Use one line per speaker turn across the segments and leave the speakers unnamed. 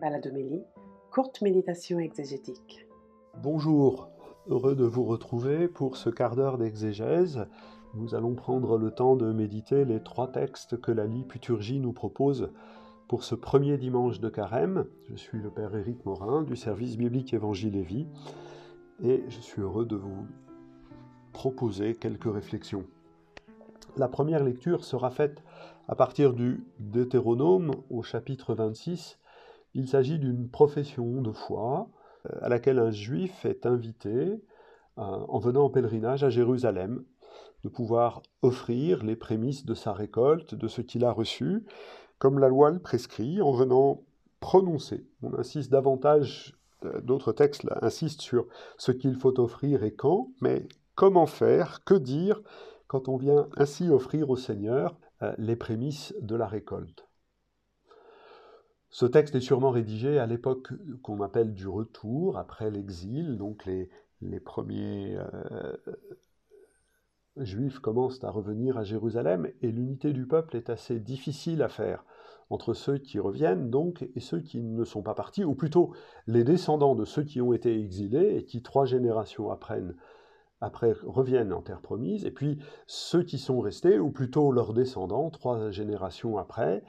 Baladomélie, courte méditation exégétique.
Bonjour, heureux de vous retrouver pour ce quart d'heure d'exégèse. Nous allons prendre le temps de méditer les trois textes que la liturgie nous propose pour ce premier dimanche de carême. Je suis le Père Éric Morin du service biblique Évangile et Vie et je suis heureux de vous proposer quelques réflexions. La première lecture sera faite à partir du Deutéronome au chapitre 26 il s'agit d'une profession de foi euh, à laquelle un juif est invité, euh, en venant en pèlerinage à Jérusalem, de pouvoir offrir les prémices de sa récolte, de ce qu'il a reçu, comme la loi le prescrit, en venant prononcer. On insiste davantage, euh, d'autres textes insistent sur ce qu'il faut offrir et quand, mais comment faire, que dire quand on vient ainsi offrir au Seigneur les prémices de la récolte. Ce texte est sûrement rédigé à l'époque qu'on appelle du retour, après l'exil, donc les, premiers euh, juifs commencent à revenir à Jérusalem, et l'unité du peuple est assez difficile à faire entre ceux qui reviennent donc et ceux qui ne sont pas partis, ou plutôt les descendants de ceux qui ont été exilés et qui trois générations après, après reviennent en terre promise, et puis ceux qui sont restés, ou plutôt leurs descendants trois générations après,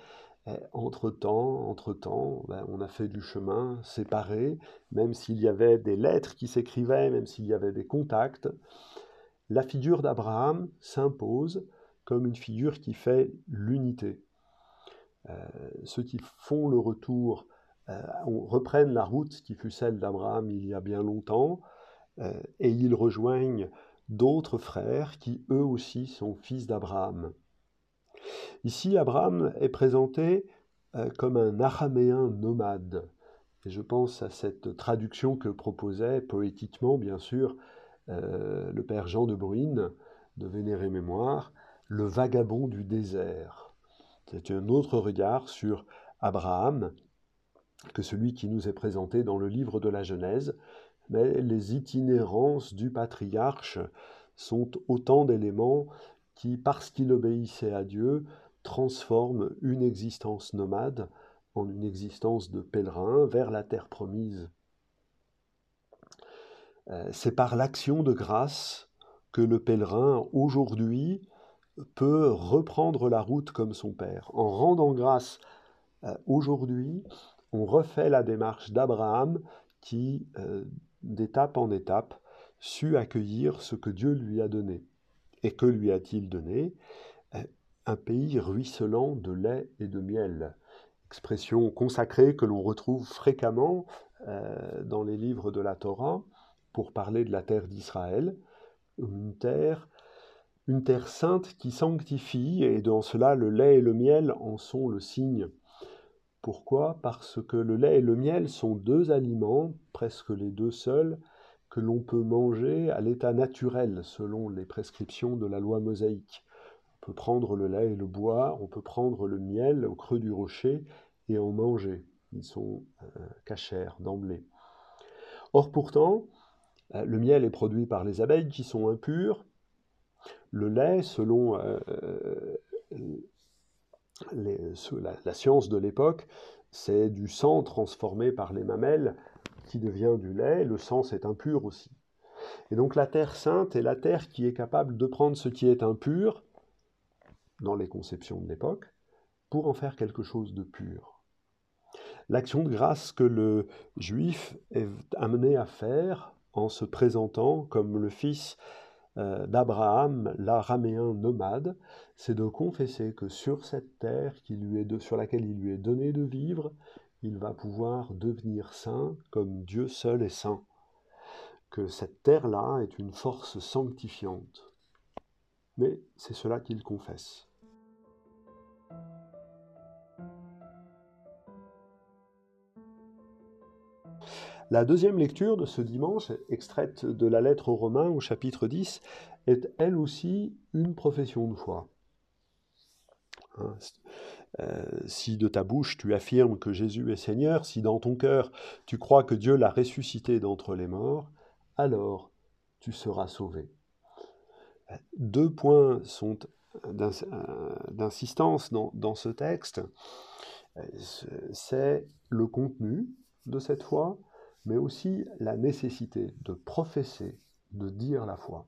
entre-temps, entre-temps, ben, on a fait du chemin séparé, même s'il y avait des lettres qui s'écrivaient, même s'il y avait des contacts. La figure d'Abraham s'impose comme une figure qui fait l'unité. Euh, ceux qui font le retour euh, reprennent la route qui fut celle d'Abraham il y a bien longtemps, euh, et ils rejoignent d'autres frères qui eux aussi sont fils d'Abraham. Ici, Abraham est présenté euh, comme un araméen nomade. Et je pense à cette traduction que proposait poétiquement, bien sûr, euh, le père Jean de Bruyne, de Vénéré Mémoire, le vagabond du désert. C'est un autre regard sur Abraham que celui qui nous est présenté dans le livre de la Genèse, mais les itinérances du patriarche sont autant d'éléments qui, parce qu'il obéissait à Dieu, transforme une existence nomade en une existence de pèlerin vers la terre promise. Euh, c'est par l'action de grâce que le pèlerin, aujourd'hui, peut reprendre la route comme son Père. En rendant grâce euh, aujourd'hui, on refait la démarche d'Abraham qui, euh, d'étape en étape, sut accueillir ce que Dieu lui a donné. Et que lui a-t-il donné? Un pays ruisselant de lait et de miel. Expression consacrée que l'on retrouve fréquemment euh, dans les livres de la Torah pour parler de la terre d'Israël. Une terre, une terre sainte qui sanctifie, et dans cela le lait et le miel en sont le signe. Pourquoi? Parce que le lait et le miel sont deux aliments, presque les deux seuls, que l'on peut manger à l'état naturel selon les prescriptions de la loi mosaïque. On peut prendre le lait et le boire, on peut prendre le miel au creux du rocher et en manger. Ils sont euh, cachers d'emblée. Or pourtant, euh, le miel est produit par les abeilles qui sont impures. Le lait, selon euh, la, science de l'époque, c'est du sang transformé par les mamelles devient du lait, le sang c'est impur aussi. Et donc la terre sainte est la terre qui est capable de prendre ce qui est impur, dans les conceptions de l'époque, pour en faire quelque chose de pur. L'action de grâce que le juif est amené à faire en se présentant comme le fils euh, d'Abraham, l'araméen nomade, c'est de confesser que sur cette terre qui lui est sur laquelle il lui est donné de vivre, il va pouvoir devenir saint comme Dieu seul est saint. Que cette terre-là est une force sanctifiante. Mais c'est cela qu'il confesse. La deuxième lecture de ce dimanche, extraite de la lettre aux Romains au chapitre 10, est elle aussi une profession de foi. Euh, si de ta bouche tu affirmes que Jésus est Seigneur, si dans ton cœur tu crois que Dieu l'a ressuscité d'entre les morts, alors tu seras sauvé. Deux points sont d'insistance dans, ce texte. c'est le contenu de cette foi, mais aussi la nécessité de professer, de dire la foi.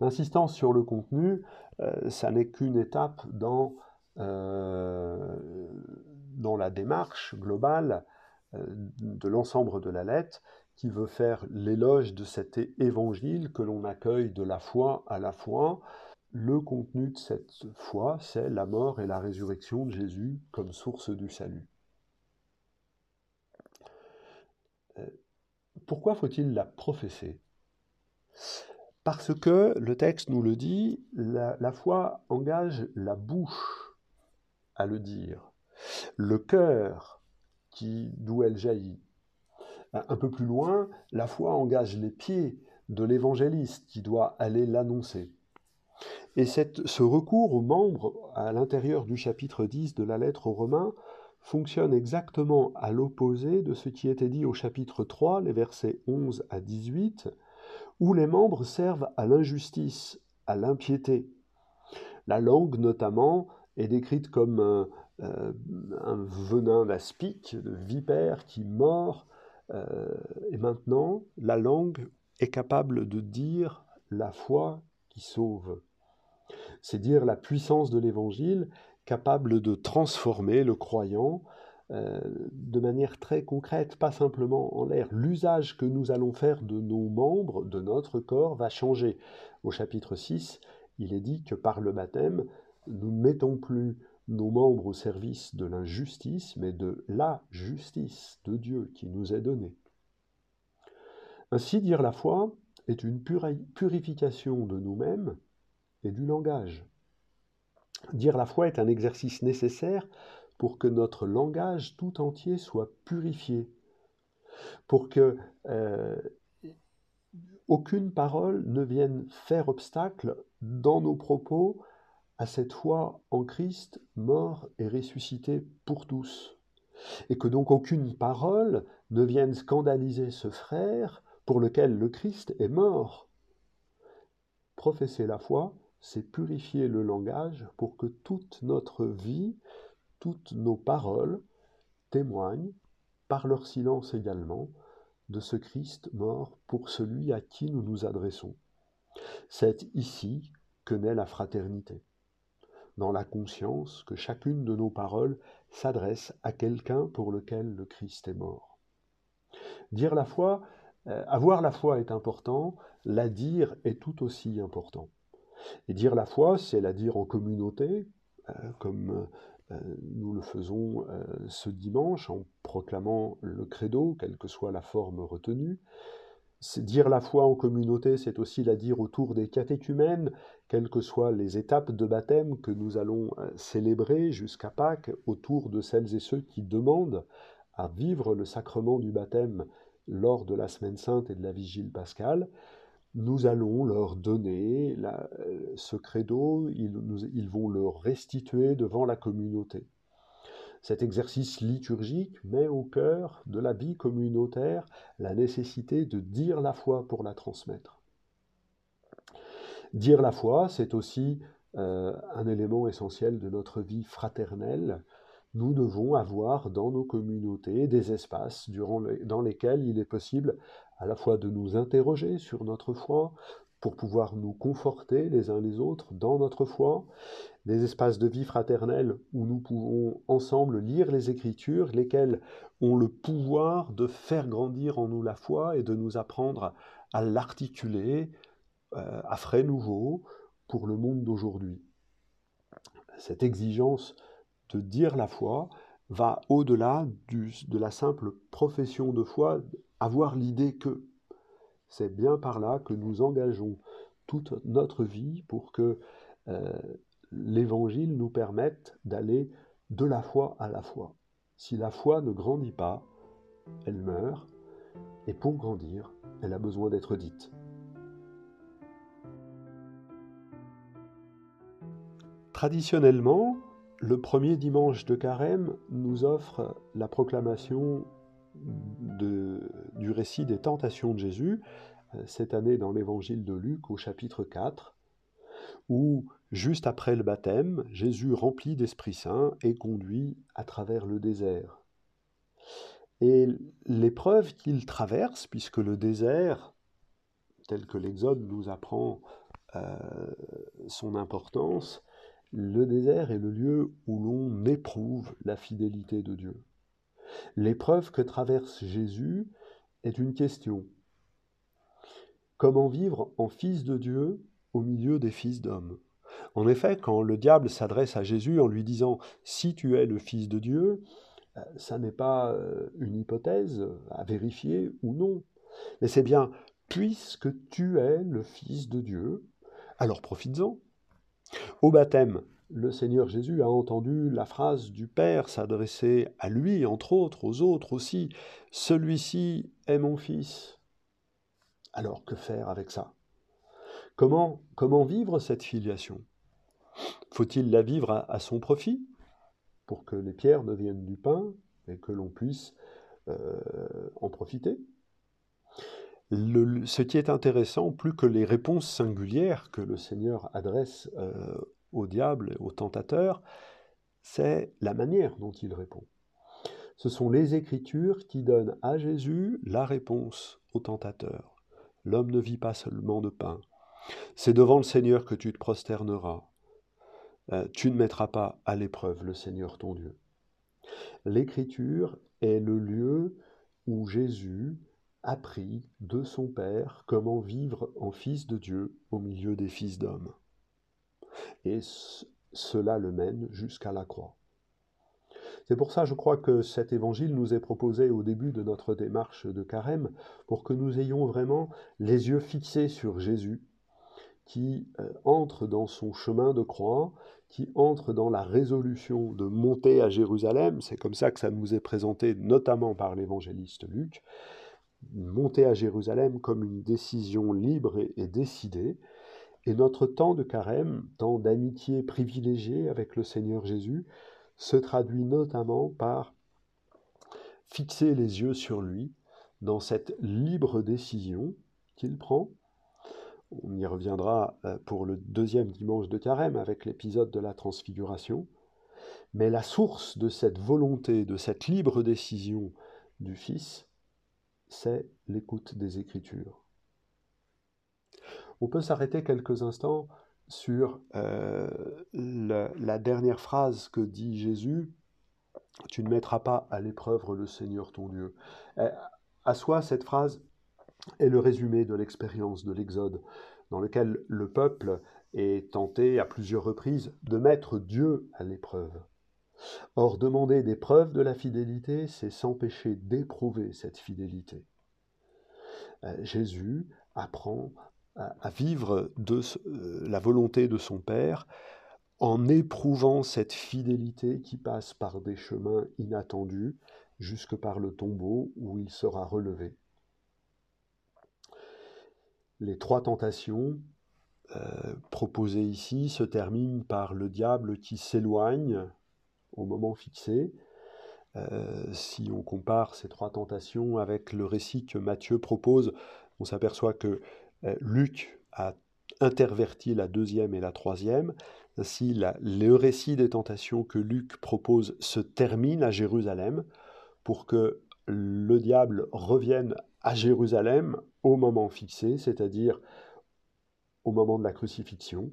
L'insistance sur le contenu, euh, ça n'est qu'une étape dans, euh, dans la démarche globale euh, de l'ensemble de la lettre qui veut faire l'éloge de cet évangile que l'on accueille de la foi à la foi. Le contenu de cette foi, c'est la mort et la résurrection de Jésus comme source du salut. Pourquoi faut-il la professer? Parce que le texte nous le dit, la, foi engage la bouche à le dire, le cœur qui d'où elle jaillit. Un peu plus loin, la foi engage les pieds de l'évangéliste qui doit aller l'annoncer. Et ce recours aux membres à l'intérieur du chapitre 10 de la lettre aux Romains fonctionne exactement à l'opposé de ce qui était dit au chapitre 3, les versets 11 à 18, où les membres servent à l'injustice, à l'impiété. La langue, notamment, est décrite comme un, euh, venin d'aspic, de vipère qui mord. Euh, et maintenant, la langue est capable de dire la foi qui sauve. C'est dire la puissance de l'Évangile capable de transformer le croyant euh, de manière très concrète, pas simplement en l'air. L'usage que nous allons faire de nos membres, de notre corps, va changer. Au chapitre 6, il est dit que par le baptême, nous ne mettons plus nos membres au service de l'injustice, mais de la justice de Dieu qui nous est donnée. Ainsi, dire la foi est une purification de nous-mêmes et du langage. Dire la foi est un exercice nécessaire pour que notre langage tout entier soit purifié, pour que euh, aucune parole ne vienne faire obstacle dans nos propos à cette foi en Christ mort et ressuscité pour tous, et que donc aucune parole ne vienne scandaliser ce frère pour lequel le Christ est mort. Professer la foi, c'est purifier le langage pour que toute notre vie toutes nos paroles témoignent, par leur silence également, de ce Christ mort pour celui à qui nous nous adressons. C'est ici que naît la fraternité, dans la conscience que chacune de nos paroles s'adresse à quelqu'un pour lequel le Christ est mort. Dire la foi, euh, avoir la foi est important, la dire est tout aussi important. Et dire la foi, c'est la dire en communauté, euh, comme euh, nous le faisons ce dimanche en proclamant le credo, quelle que soit la forme retenue. Dire la foi en communauté, c'est aussi la dire autour des catéchumènes, quelles que soient les étapes de baptême que nous allons euh, célébrer jusqu'à Pâques, autour de celles et ceux qui demandent à vivre le sacrement du baptême lors de la semaine sainte et de la vigile pascale nous allons leur donner euh, ce credo, ils, vont le restituer devant la communauté. Cet exercice liturgique met au cœur de la vie communautaire la nécessité de dire la foi pour la transmettre. Dire la foi, c'est aussi euh, un élément essentiel de notre vie fraternelle. Nous devons avoir dans nos communautés des espaces dans lesquels il est possible à la fois de nous interroger sur notre foi, pour pouvoir nous conforter les uns les autres dans notre foi, des espaces de vie fraternelle où nous pouvons ensemble lire les Écritures, lesquelles ont le pouvoir de faire grandir en nous la foi et de nous apprendre à l'articuler euh, à frais nouveaux pour le monde d'aujourd'hui. Cette exigence de dire la foi va au-delà de la simple profession de foi avoir l'idée que c'est bien par là que nous engageons toute notre vie pour que euh, l'Évangile nous permette d'aller de la foi à la foi. Si la foi ne grandit pas, elle meurt, et pour grandir, elle a besoin d'être dite. Traditionnellement, le premier dimanche de carême nous offre la proclamation du récit des tentations de Jésus, euh, cette année dans l'évangile de Luc au chapitre 4, où juste après le baptême, Jésus rempli d'Esprit Saint est conduit à travers le désert. Et l'épreuve qu'il traverse, puisque le désert, tel que l'Exode nous apprend euh, son importance, le désert est le lieu où l'on éprouve la fidélité de Dieu. L'épreuve que traverse Jésus est une question. Comment vivre en fils de Dieu au milieu des fils d'hommes? En effet, quand le diable s'adresse à Jésus en lui disant ⁇ Si tu es le Fils de Dieu euh, ça n'est pas euh, une hypothèse à vérifier ou non, mais c'est bien puisque tu es le Fils de Dieu, alors profites-en. Au baptême, le Seigneur Jésus a entendu la phrase du Père s'adresser à lui, entre autres, aux autres aussi. Celui-ci est mon Fils. Alors que faire avec ça? Comment, comment vivre cette filiation? Faut-il la vivre à, son profit pour que les pierres deviennent du pain et que l'on puisse euh, en profiter? Ce qui est intéressant, plus que les réponses singulières que le Seigneur adresse euh, au diable, au tentateur, c'est la manière dont il répond. Ce sont les Écritures qui donnent à Jésus la réponse au tentateur. L'homme ne vit pas seulement de pain. C'est devant le Seigneur que tu te prosterneras. Euh, tu ne mettras pas à l'épreuve le Seigneur ton Dieu. L'Écriture est le lieu où Jésus appris de son Père comment vivre en fils de Dieu au milieu des fils d'hommes. Et cela le mène jusqu'à la croix. C'est pour ça, je crois, que cet évangile nous est proposé au début de notre démarche de carême, pour que nous ayons vraiment les yeux fixés sur Jésus, qui euh, entre dans son chemin de croix, qui entre dans la résolution de monter à Jérusalem. C'est comme ça que ça nous est présenté, notamment par l'évangéliste Luc, monter à Jérusalem comme une décision libre et, décidée. Et notre temps de carême, temps d'amitié privilégiée avec le Seigneur Jésus, se traduit notamment par fixer les yeux sur lui dans cette libre décision qu'il prend. On y reviendra euh, pour le deuxième dimanche de carême avec l'épisode de la transfiguration. Mais la source de cette volonté, de cette libre décision du Fils, c'est l'écoute des Écritures. On peut s'arrêter quelques instants sur euh, la, dernière phrase que dit Jésus, Tu ne mettras pas à l'épreuve le Seigneur ton Dieu. Euh, à soi, cette phrase est le résumé de l'expérience de l'Exode, dans lequel le peuple est tenté à plusieurs reprises de mettre Dieu à l'épreuve. Or, demander des preuves de la fidélité, c'est s'empêcher d'éprouver cette fidélité. Euh, Jésus apprend à, vivre de euh, la volonté de son Père en éprouvant cette fidélité qui passe par des chemins inattendus jusque par le tombeau où il sera relevé. Les trois tentations euh, proposées ici se terminent par le diable qui s'éloigne au moment fixé. Euh, si on compare ces trois tentations avec le récit que Matthieu propose, on s'aperçoit que Luc a interverti la deuxième et la troisième. Ainsi, le récit des tentations que Luc propose se termine à Jérusalem pour que le diable revienne à Jérusalem au moment fixé, c'est-à-dire au moment de la crucifixion.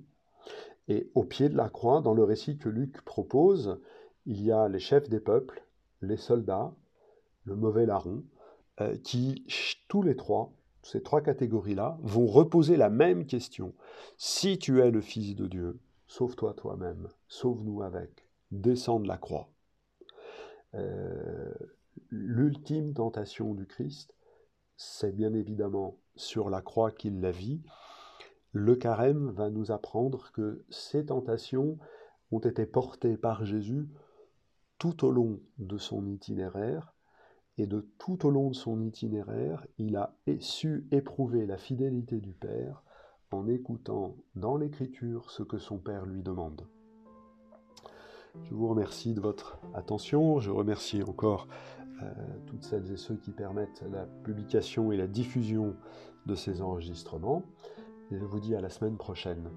Et au pied de la croix, dans le récit que Luc propose, il y a les chefs des peuples, les soldats, le mauvais larron, euh, qui, tous les trois, ces trois catégories-là, vont reposer la même question. Si tu es le Fils de Dieu, sauve-toi toi-même, sauve-nous avec, descends de la croix. Euh, l'ultime tentation du Christ, c'est bien évidemment sur la croix qu'il la vit. Le carême va nous apprendre que ces tentations ont été portées par Jésus tout au long de son itinéraire, et de tout au long de son itinéraire, il a su éprouver la fidélité du Père en écoutant dans l'Écriture ce que son Père lui demande. Je vous remercie de votre attention, je remercie encore euh, toutes celles et ceux qui permettent la publication et la diffusion de ces enregistrements, et je vous dis à la semaine prochaine.